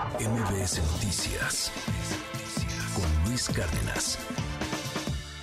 MBS Noticias con Luis Cárdenas.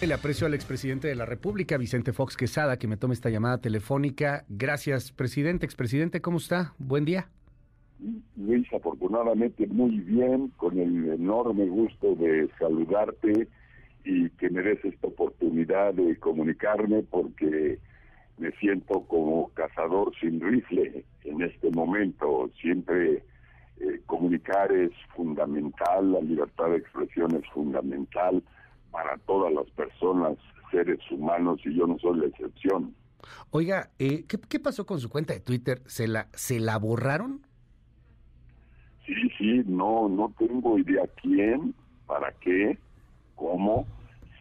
Le aprecio al expresidente de la República, Vicente Fox Quesada, que me tome esta llamada telefónica. Gracias, presidente. Expresidente, ¿cómo está? Buen día. Luis, afortunadamente muy bien, con el enorme gusto de saludarte y que me des esta oportunidad de comunicarme porque me siento como cazador sin rifle en este momento. Siempre es fundamental, la libertad de expresión es fundamental para todas las personas, seres humanos, y yo no soy la excepción. Oiga, eh, ¿qué, pasó con su cuenta de Twitter? ¿Se la, ¿Se la borraron? Sí, sí, no, no tengo idea quién, para qué, cómo.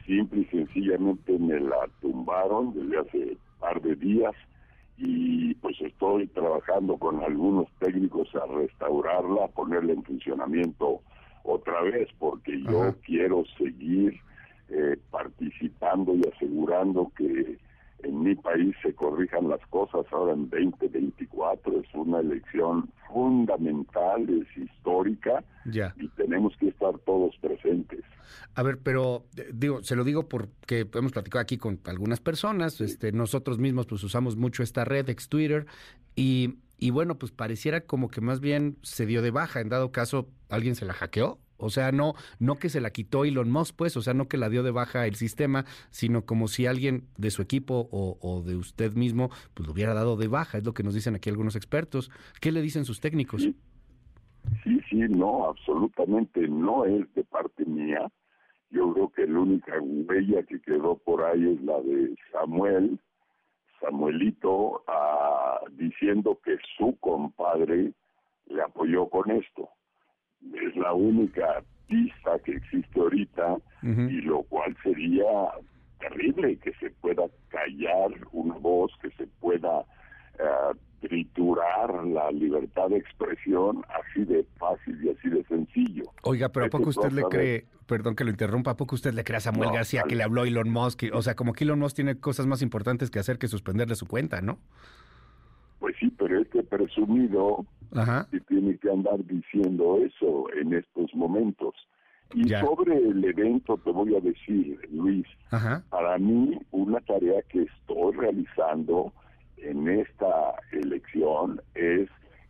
Simple y sencillamente me la tumbaron desde hace par de días y pues estoy trabajando con algunos técnicos a restaurarla, a ponerla en funcionamiento otra vez, porque yo quiero seguir eh, participando y asegurando que en mi país se corrijan las cosas ahora en 2024. Es una elección fundamental, es histórica y tenemos que estar todos presentes. A ver, pero eh, digo, se lo digo porque hemos platicado aquí con algunas personas, este, nosotros mismos pues usamos mucho esta red, ex Twitter, y, y bueno, pues pareciera como que más bien se dio de baja, en dado caso alguien se la hackeó. O sea, no, no que se la quitó Elon Musk, pues, o sea, no que la dio de baja el sistema, sino como si alguien de su equipo o, de usted mismo, pues lo hubiera dado de baja, es lo que nos dicen aquí algunos expertos. ¿Qué le dicen sus técnicos? Sí, sí, sí no, absolutamente no es de parte mía. Yo creo que la única huella que quedó por ahí es la de Samuel, Samuelito, ah, diciendo que su compadre le apoyó con esto es la única pista que existe ahorita y lo cual sería terrible que se pueda callar una voz, que se pueda uh, triturar la libertad de expresión así de fácil y así de sencillo. Oiga, pero ¿a poco usted le cree, perdón que lo interrumpa, ¿a poco usted le cree a Samuel García que le habló Elon Musk? O sea, como que Elon Musk tiene cosas más importantes que hacer que suspenderle su cuenta, ¿no? Pues sí, pero este presumido que tiene que andar diciendo eso en estos momentos. Y sobre el evento te voy a decir, Luis, para mí una tarea que estoy realizando en esta elección es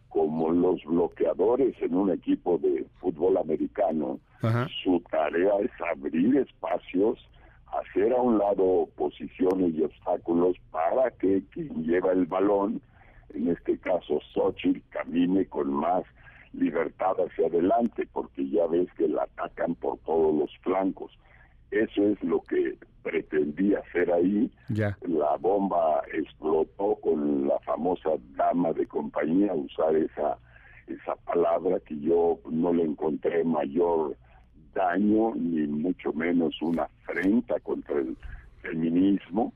como los bloqueadores en un equipo de fútbol americano, su tarea es abrir espacios, hacer a un lado posiciones y obstáculos para que quien lleva el balón en este caso Xochitl, camine con más libertad hacia adelante, porque ya ves que la atacan por todos los flancos. Eso es lo que pretendía hacer ahí. La bomba explotó con la famosa dama de compañía, usar esa, esa palabra que yo no le encontré mayor daño, ni mucho menos una afrenta contra el feminismo.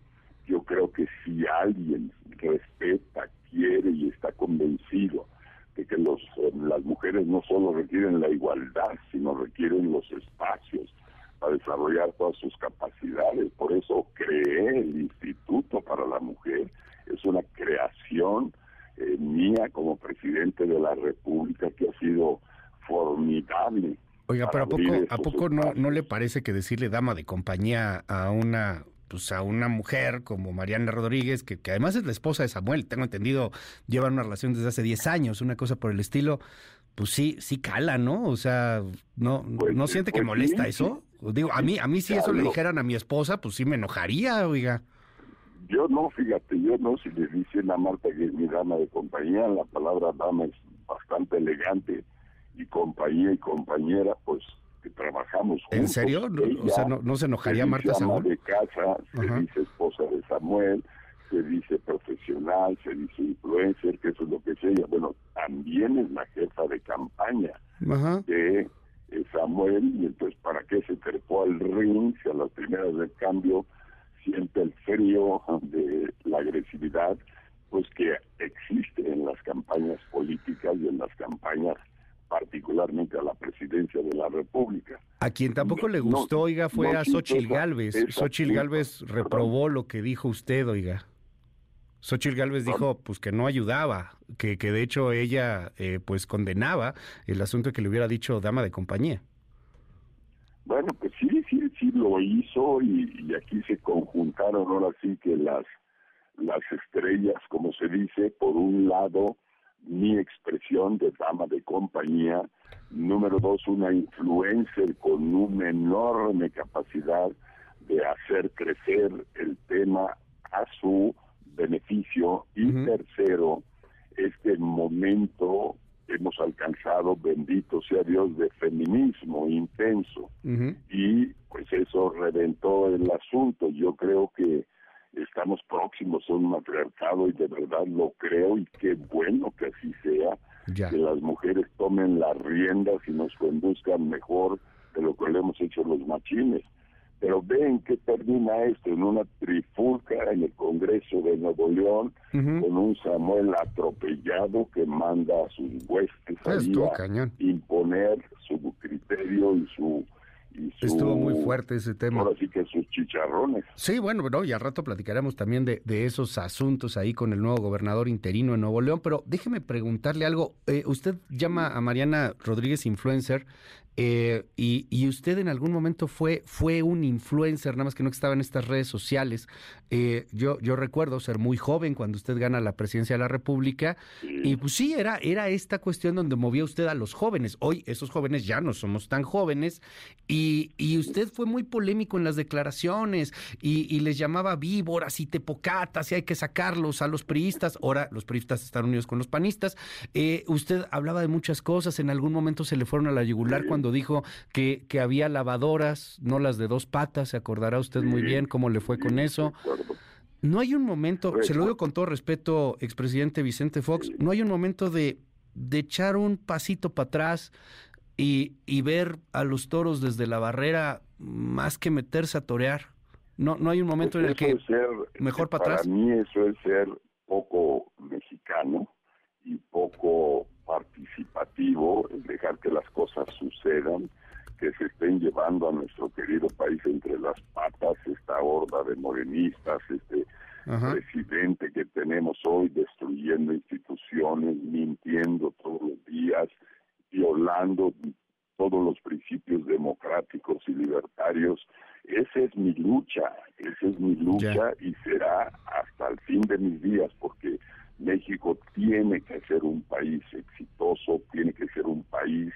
Yo creo que si alguien respeta, quiere y está convencido de que los, eh, las mujeres no solo requieren la igualdad, sino requieren los espacios para desarrollar todas sus capacidades. Por eso creé el Instituto para la Mujer. Es una creación eh, mía como presidente de la República que ha sido formidable. Oiga, pero ¿a poco, ¿a poco no, no le parece que decirle dama de compañía a una pues a una mujer como Mariana Rodríguez, que, que, además es la esposa de Samuel, tengo entendido, llevan una relación desde hace 10 años, una cosa por el estilo, pues sí, sí cala, ¿no? O sea, ¿no, pues ¿no siente que pues molesta eso? Digo, a mí, a mí si eso le dijeran a mi esposa, pues sí me enojaría, oiga. Yo no, fíjate, yo no, si le dicen a Marta que es mi dama de compañía, la palabra dama es bastante elegante, y compañía y compañera, pues que trabajamos juntos. ¿En serio? o sea, ¿no, se enojaría Marta Samuel? de casa, se dice esposa de Samuel, se dice profesional, se dice influencer, que eso es lo que es ella. Bueno, también es la jefa de campaña de eh, Samuel, y entonces, ¿para qué se trepó al ring si a las primeras del cambio siente el frío de la agresividad? Pues que existe en las campañas políticas y en las campañas particularmente a la presidencia de la República. A quien tampoco le gustó, oiga, fue a Xochil Gálvez. Xochil Gálvez reprobó lo que dijo usted, oiga. Xochitl Galvez dijo pues que no ayudaba, que, que de hecho ella eh, pues condenaba el asunto que le hubiera dicho dama de compañía. Bueno, pues sí, sí, sí lo hizo y, aquí se conjuntaron ahora sí que las las estrellas, como se dice, por un lado mi expresión de dama de compañía, número dos una influencer con una enorme capacidad de hacer crecer el tema a su beneficio. Y tercero, este momento hemos alcanzado, bendito sea Dios, de feminismo intenso. Y pues eso reventó el asunto. Yo creo que estamos próximos a un matriarcado y de verdad lo creo y qué bueno que así sea, que las mujeres tomen las riendas y nos conduzcan mejor de lo que le hemos hecho los machines. Pero ven que termina esto en una trifulca en el Congreso de Nuevo León, con un Samuel atropellado que manda a sus huestes a imponer su criterio y su Estuvo muy fuerte ese tema. Ahora sí que sus chicharrones. Sí, bueno, bueno, y al rato platicaremos también de, de, esos asuntos ahí con el nuevo gobernador interino en Nuevo León, pero déjeme preguntarle algo. Eh, usted llama a Mariana Rodríguez influencer. Eh, y, usted en algún momento fue, fue un influencer, nada más que no estaba en estas redes sociales. Eh, yo, yo recuerdo ser muy joven cuando usted gana la presidencia de la República. Y pues sí, era, era esta cuestión donde movía usted a los jóvenes. Hoy esos jóvenes ya no somos tan jóvenes. Y, y usted fue muy polémico en las declaraciones y, les llamaba víboras y tepocatas y hay que sacarlos a los priistas. Ahora los priistas están unidos con los panistas. Eh, usted hablaba de muchas cosas. En algún momento se le fueron a la yugular cuando dijo que, que había lavadoras, no las de dos patas, se acordará usted muy bien cómo le fue con eso. No hay un momento, se lo digo con todo respeto, expresidente Vicente Fox, no hay un momento de, de echar un pasito para atrás y, y, ver a los toros desde la barrera más que meterse a torear. No, no hay un momento en el que mejor para atrás. Para mí eso es ser poco mexicano y poco participativo, dejar que las cosas sucedan, que se estén llevando a nuestro querido país entre las patas esta horda de morenistas, este presidente que tenemos hoy destruyendo instituciones, mintiendo todos los días, violando todos los principios democráticos y libertarios. Esa es mi lucha, esa es mi lucha y será hasta el fin de mis días, porque México tiene que ser un país exitoso, tiene que ser un país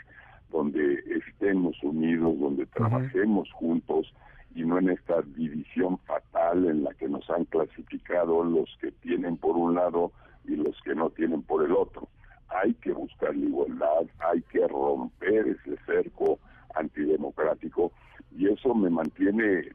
donde estemos unidos, donde trabajemos juntos y no en esta división fatal en la que nos han clasificado los que tienen por un lado y los que no tienen por el otro. Hay que buscar la igualdad, hay que romper ese cerco antidemocrático y eso me mantiene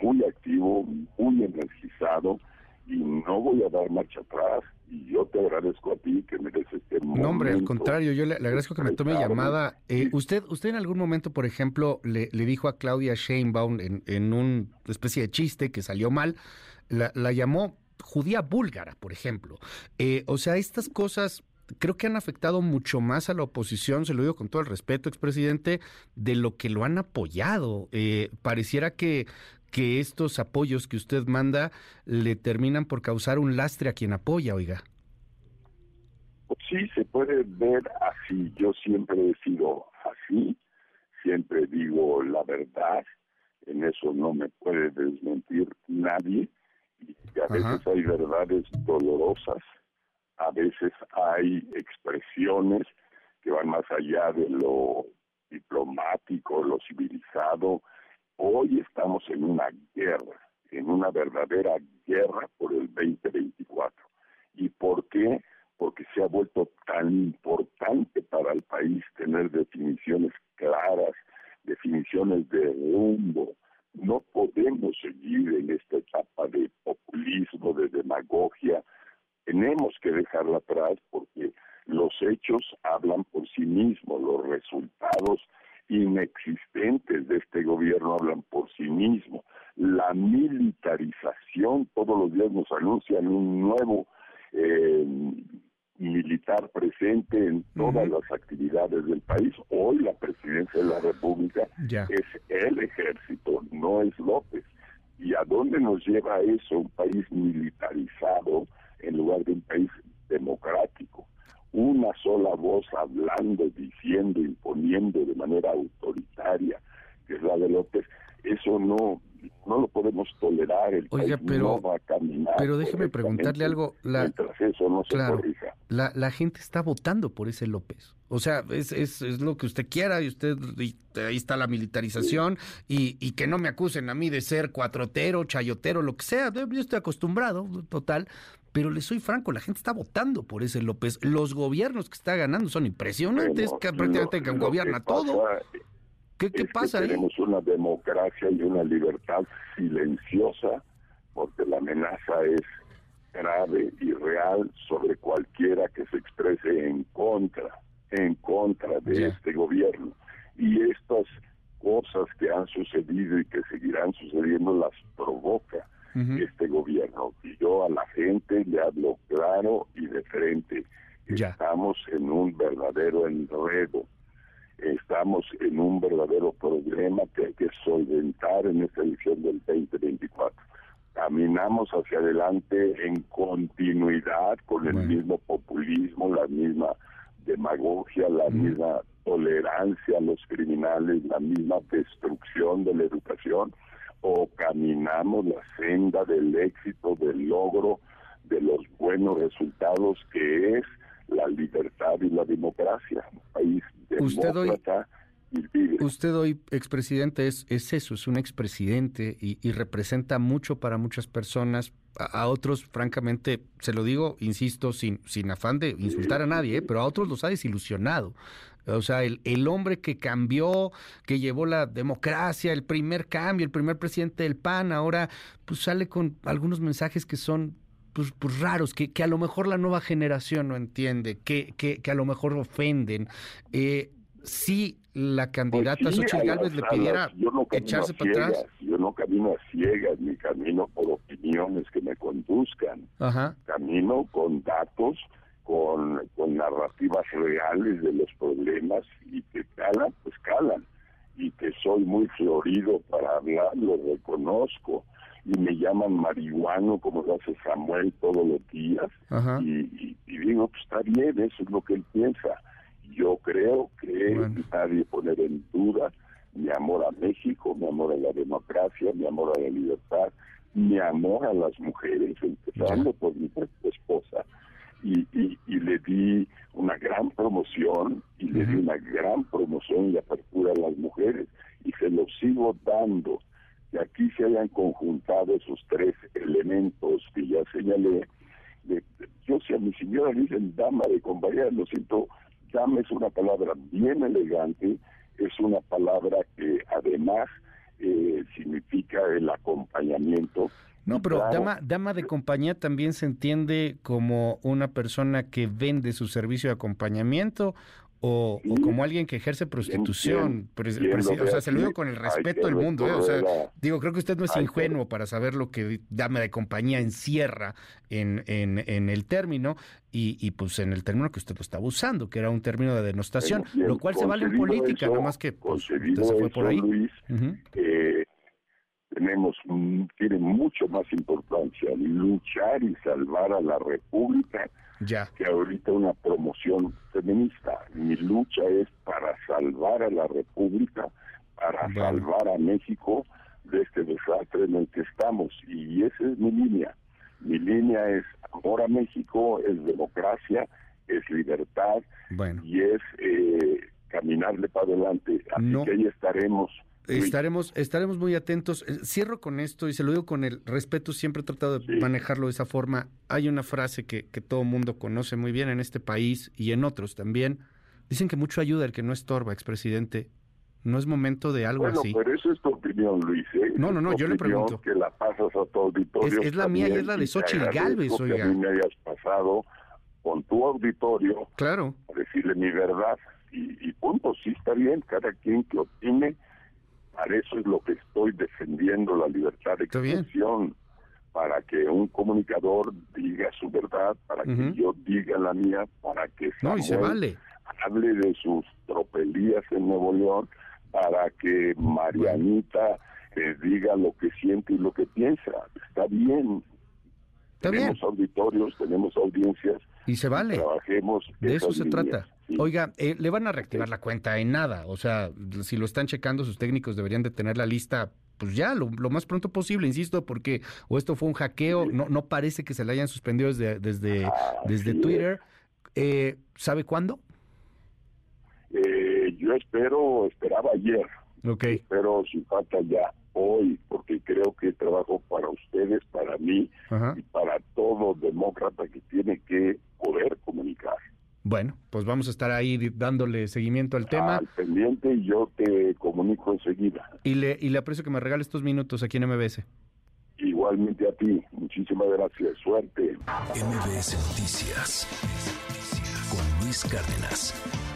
muy activo, muy energizado y no voy a dar marcha atrás y yo te agradezco a ti que me des este No, hombre, al contrario, yo le, agradezco que me tome llamada. Eh, usted usted en algún momento, por ejemplo, le, le dijo a Claudia Sheinbaum en, en una especie de chiste que salió mal, la, la llamó judía búlgara, por ejemplo. Eh, o sea, estas cosas creo que han afectado mucho más a la oposición, se lo digo con todo el respeto, expresidente, de lo que lo han apoyado. Eh, pareciera que, que estos apoyos que usted manda le terminan por causar un lastre a quien apoya, oiga. Sí, se puede ver así. Yo siempre he sido así, siempre digo la verdad, en eso no me puede desmentir nadie, y a veces hay verdades dolorosas, a veces hay expresiones que van más allá de lo diplomático, lo civilizado, Hoy estamos en una guerra, en una verdadera guerra por el 2024. ¿Y por qué? Porque se ha vuelto tan importante para el país tener definiciones claras, definiciones de rumbo. No podemos seguir en esta etapa de populismo, de demagogia. Tenemos que dejarla atrás porque los hechos hablan por sí mismos, los resultados inexistentes de este gobierno hablan por sí mismo. La militarización, todos los días nos anuncian un nuevo eh, militar presente en todas las actividades del país. Hoy la presidencia de la República es el ejército, no es López. ¿Y a dónde nos lleva eso? Un país militarizado en lugar de un país democrático. Una sola voz hablando, diciendo, imponiendo de manera autoritaria, que es la de López, eso no no lo podemos tolerar. El Oiga, pero, va a caminar pero déjeme preguntarle algo. La, eso no se La, la, gente está votando por ese López. O sea, es, es, es lo que usted quiera y usted, ahí está la militarización y, y, que no me acusen a mí de ser cuatrotero, chayotero, lo que sea. Yo estoy acostumbrado, total. Pero le soy franco, la gente está votando por ese López. Los gobiernos que está ganando son impresionantes, que prácticamente gobierna todo. ¿Qué, pasa Tenemos una democracia y una libertad silenciosa porque la amenaza es grave y real sobre cualquiera que se exprese en contra, en contra de este gobierno. Y estas cosas que han sucedido y que seguirán sucediendo las provoca este gobierno. Y yo a la gente le hablo claro y de frente. Estamos en un verdadero enredo estamos en un verdadero problema que hay que solventar en esta edición del 2024. Caminamos hacia adelante en continuidad con el mismo populismo, la misma demagogia, la misma tolerancia a los criminales, la misma destrucción de la educación, o caminamos la senda del éxito, del logro, de los buenos resultados que es la libertad y la democracia. Un país usted hoy, usted hoy, expresidente, es, es eso, es un expresidente y, y representa mucho para muchas personas. A, otros, francamente, se lo digo, insisto, sin, sin afán de insultar a nadie, ¿eh? pero a otros los ha desilusionado. O sea, el, el, hombre que cambió, que llevó la democracia, el primer cambio, el primer presidente del PAN, ahora pues sale con algunos mensajes que son pues, pues, raros, que, que, a lo mejor la nueva generación no entiende, que, que, que a lo mejor ofenden. Eh, si la candidata pues Xochitl Gálvez le pidiera echarse para atrás. Yo no camino a ciegas, ni camino por opiniones que me conduzcan. Camino con datos, con, con narrativas reales de los problemas y que calan, pues calan. Y que soy muy florido para hablar, lo reconozco y me llaman marihuano como lo hace Samuel todos los días. Y, digo pues está bien eso es lo que él piensa yo creo que nadie poner en duda mi amor a México mi amor a la democracia mi amor a la libertad mi amor a las mujeres empezando por mi esposa. Y, y, y, le di una gran promoción y le di una gran promoción y apertura a las mujeres y se lo sigo dando que aquí se hayan conjuntado esos tres elementos que ya señalé. yo si a mi señora le dicen dama de compañía, lo siento, dama es una palabra bien elegante, es una palabra que además eh, significa el acompañamiento. No, pero dama, dama de compañía también se entiende como una persona que vende su servicio de acompañamiento o, como alguien que ejerce prostitución. o sea, se lo digo con el respeto del mundo. ¿eh? O sea, digo, creo que usted no es ingenuo para saber lo que dama de compañía encierra en, en, en el término y, y, pues en el término que usted lo estaba usando, que era un término de denostación, lo cual se vale en política, no más que pues, usted se fue por ahí. Luis, eh, tenemos, tiene mucho más importancia luchar y salvar a la República que ahorita una promoción feminista. Mi lucha es para salvar a la República, para salvar a México de este desastre en el que estamos. Y esa es mi línea. Mi línea es amor a México, es democracia, es libertad y es eh, caminarle para adelante. Así que ahí estaremos Estaremos, estaremos muy atentos. Eh, cierro con esto y se lo digo con el respeto, siempre he tratado de manejarlo de esa forma. Hay una frase que, que todo mundo conoce muy bien en este país y en otros también. Dicen que mucho ayuda el que no estorba, expresidente. No es momento de algo bueno, así. pero eso es tu opinión, Luis. ¿eh? No, no, no, yo le pregunto. Que la pasas a tu auditorio. Es, la mía y es la de Xochitl Galvez, oiga. Que a mí me hayas pasado con tu auditorio. Claro. A decirle mi verdad. Y, y punto, sí está bien, cada quien que opine para eso es lo que estoy defendiendo, la libertad de expresión, para que un comunicador diga su verdad, para que yo diga la mía, para que Samuel hable de sus tropelías en Nuevo León, para que Marianita eh, diga lo que siente y lo que piensa. Está bien. tenemos auditorios, tenemos audiencias. Y se vale. trabajemos. De eso se trata. Oiga, eh, le van a reactivar la cuenta en nada. O sea, si lo están checando, sus técnicos deberían de tener la lista pues ya, lo, más pronto posible, insisto, porque o esto fue un hackeo, no, no parece que se le hayan suspendido desde, desde, ah, desde Twitter. Eh, ¿Sabe cuándo? Eh, yo espero, esperaba ayer. Okay. Pero sin falta ya hoy, porque creo que trabajo para ustedes, para mí y para todo demócrata que tiene que poder. Bueno, pues vamos a estar ahí dándole seguimiento al tema. Al pendiente y yo te comunico enseguida. Y le, y le aprecio que me regale estos minutos aquí en MBS. Igualmente a ti. Muchísimas gracias. Suerte. MBS Noticias con Luis Cárdenas.